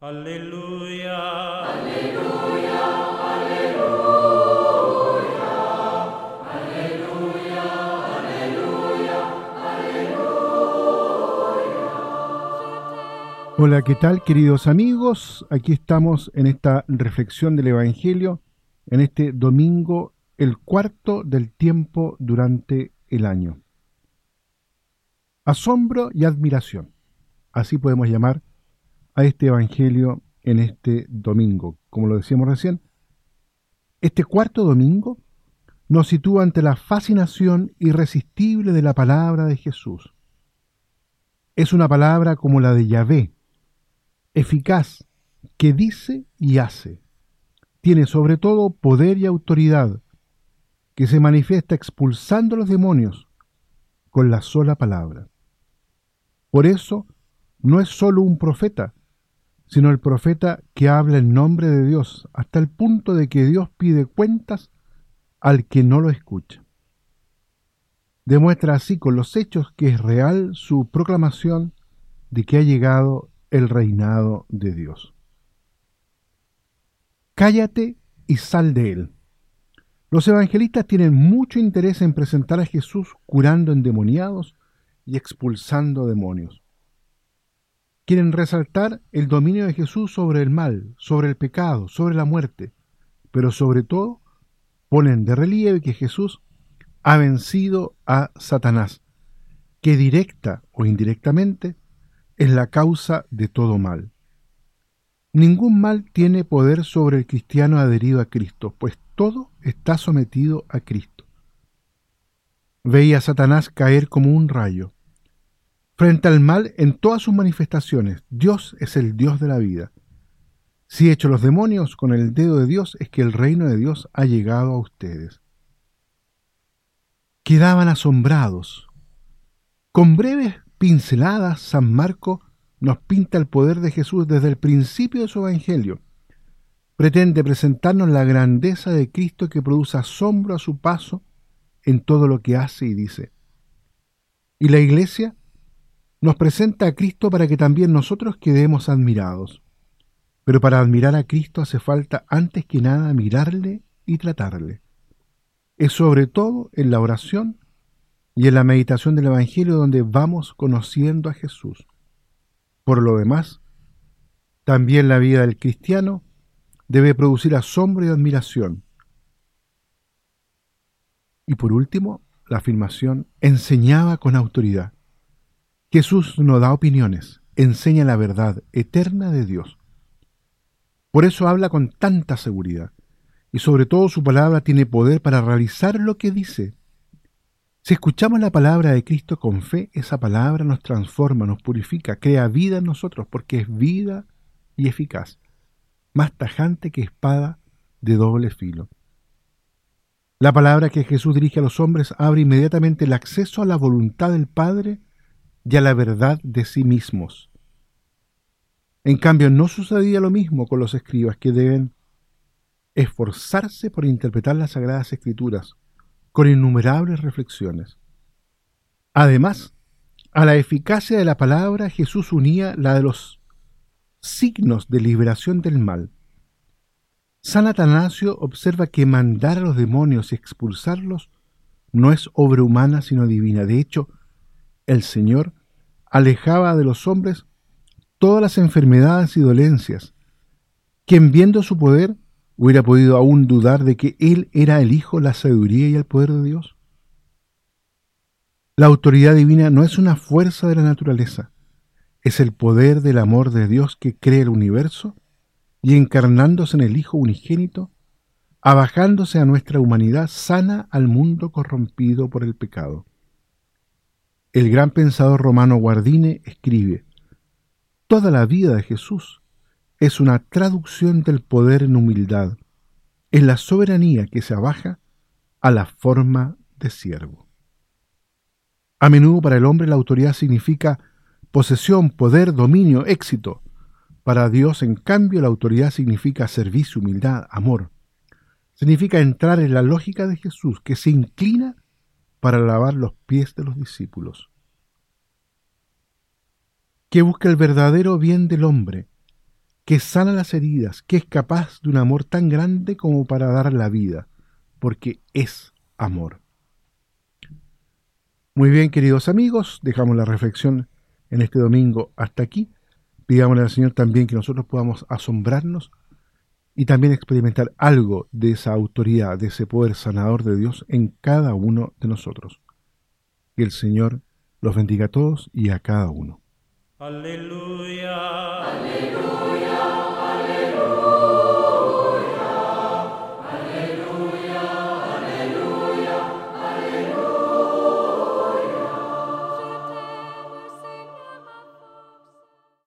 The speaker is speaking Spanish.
Aleluya. Aleluya. Aleluya. Aleluya. Aleluya. Hola, ¿qué tal queridos amigos? Aquí estamos en esta reflexión del Evangelio, en este domingo, el cuarto del tiempo durante el año. Asombro y admiración. Así podemos llamar a este Evangelio en este domingo. Como lo decíamos recién, este cuarto domingo nos sitúa ante la fascinación irresistible de la palabra de Jesús. Es una palabra como la de Yahvé, eficaz, que dice y hace. Tiene sobre todo poder y autoridad, que se manifiesta expulsando a los demonios con la sola palabra. Por eso, no es solo un profeta, sino el profeta que habla en nombre de Dios, hasta el punto de que Dios pide cuentas al que no lo escucha. Demuestra así con los hechos que es real su proclamación de que ha llegado el reinado de Dios. Cállate y sal de él. Los evangelistas tienen mucho interés en presentar a Jesús curando endemoniados y expulsando demonios quieren resaltar el dominio de Jesús sobre el mal, sobre el pecado, sobre la muerte, pero sobre todo ponen de relieve que Jesús ha vencido a Satanás, que directa o indirectamente es la causa de todo mal. Ningún mal tiene poder sobre el cristiano adherido a Cristo, pues todo está sometido a Cristo. Veía a Satanás caer como un rayo, frente al mal en todas sus manifestaciones. Dios es el Dios de la vida. Si hecho los demonios con el dedo de Dios, es que el reino de Dios ha llegado a ustedes. Quedaban asombrados. Con breves pinceladas, San Marco nos pinta el poder de Jesús desde el principio de su Evangelio. Pretende presentarnos la grandeza de Cristo que produce asombro a su paso en todo lo que hace y dice. Y la Iglesia nos presenta a Cristo para que también nosotros quedemos admirados. Pero para admirar a Cristo hace falta antes que nada mirarle y tratarle. Es sobre todo en la oración y en la meditación del Evangelio donde vamos conociendo a Jesús. Por lo demás, también la vida del cristiano debe producir asombro y admiración. Y por último, la afirmación enseñaba con autoridad. Jesús no da opiniones, enseña la verdad eterna de Dios. Por eso habla con tanta seguridad, y sobre todo su palabra tiene poder para realizar lo que dice. Si escuchamos la palabra de Cristo con fe, esa palabra nos transforma, nos purifica, crea vida en nosotros, porque es vida y eficaz, más tajante que espada de doble filo. La palabra que Jesús dirige a los hombres abre inmediatamente el acceso a la voluntad del Padre y a la verdad de sí mismos. En cambio, no sucedía lo mismo con los escribas que deben esforzarse por interpretar las sagradas escrituras con innumerables reflexiones. Además, a la eficacia de la palabra Jesús unía la de los signos de liberación del mal. San Atanasio observa que mandar a los demonios y expulsarlos no es obra humana sino divina. De hecho, el Señor alejaba de los hombres todas las enfermedades y dolencias. Quien viendo su poder hubiera podido aún dudar de que Él era el Hijo, la sabiduría y el poder de Dios. La autoridad divina no es una fuerza de la naturaleza, es el poder del amor de Dios que crea el universo y encarnándose en el Hijo unigénito, abajándose a nuestra humanidad, sana al mundo corrompido por el pecado. El gran pensador romano Guardine escribe, Toda la vida de Jesús es una traducción del poder en humildad, es la soberanía que se abaja a la forma de siervo. A menudo para el hombre la autoridad significa posesión, poder, dominio, éxito. Para Dios, en cambio, la autoridad significa servicio, humildad, amor. Significa entrar en la lógica de Jesús, que se inclina para lavar los pies de los discípulos. Que busca el verdadero bien del hombre, que sana las heridas, que es capaz de un amor tan grande como para dar la vida, porque es amor. Muy bien, queridos amigos, dejamos la reflexión en este domingo hasta aquí. Pidámosle al Señor también que nosotros podamos asombrarnos y también experimentar algo de esa autoridad, de ese poder sanador de Dios en cada uno de nosotros. Que el Señor los bendiga a todos y a cada uno. Aleluya. Aleluya.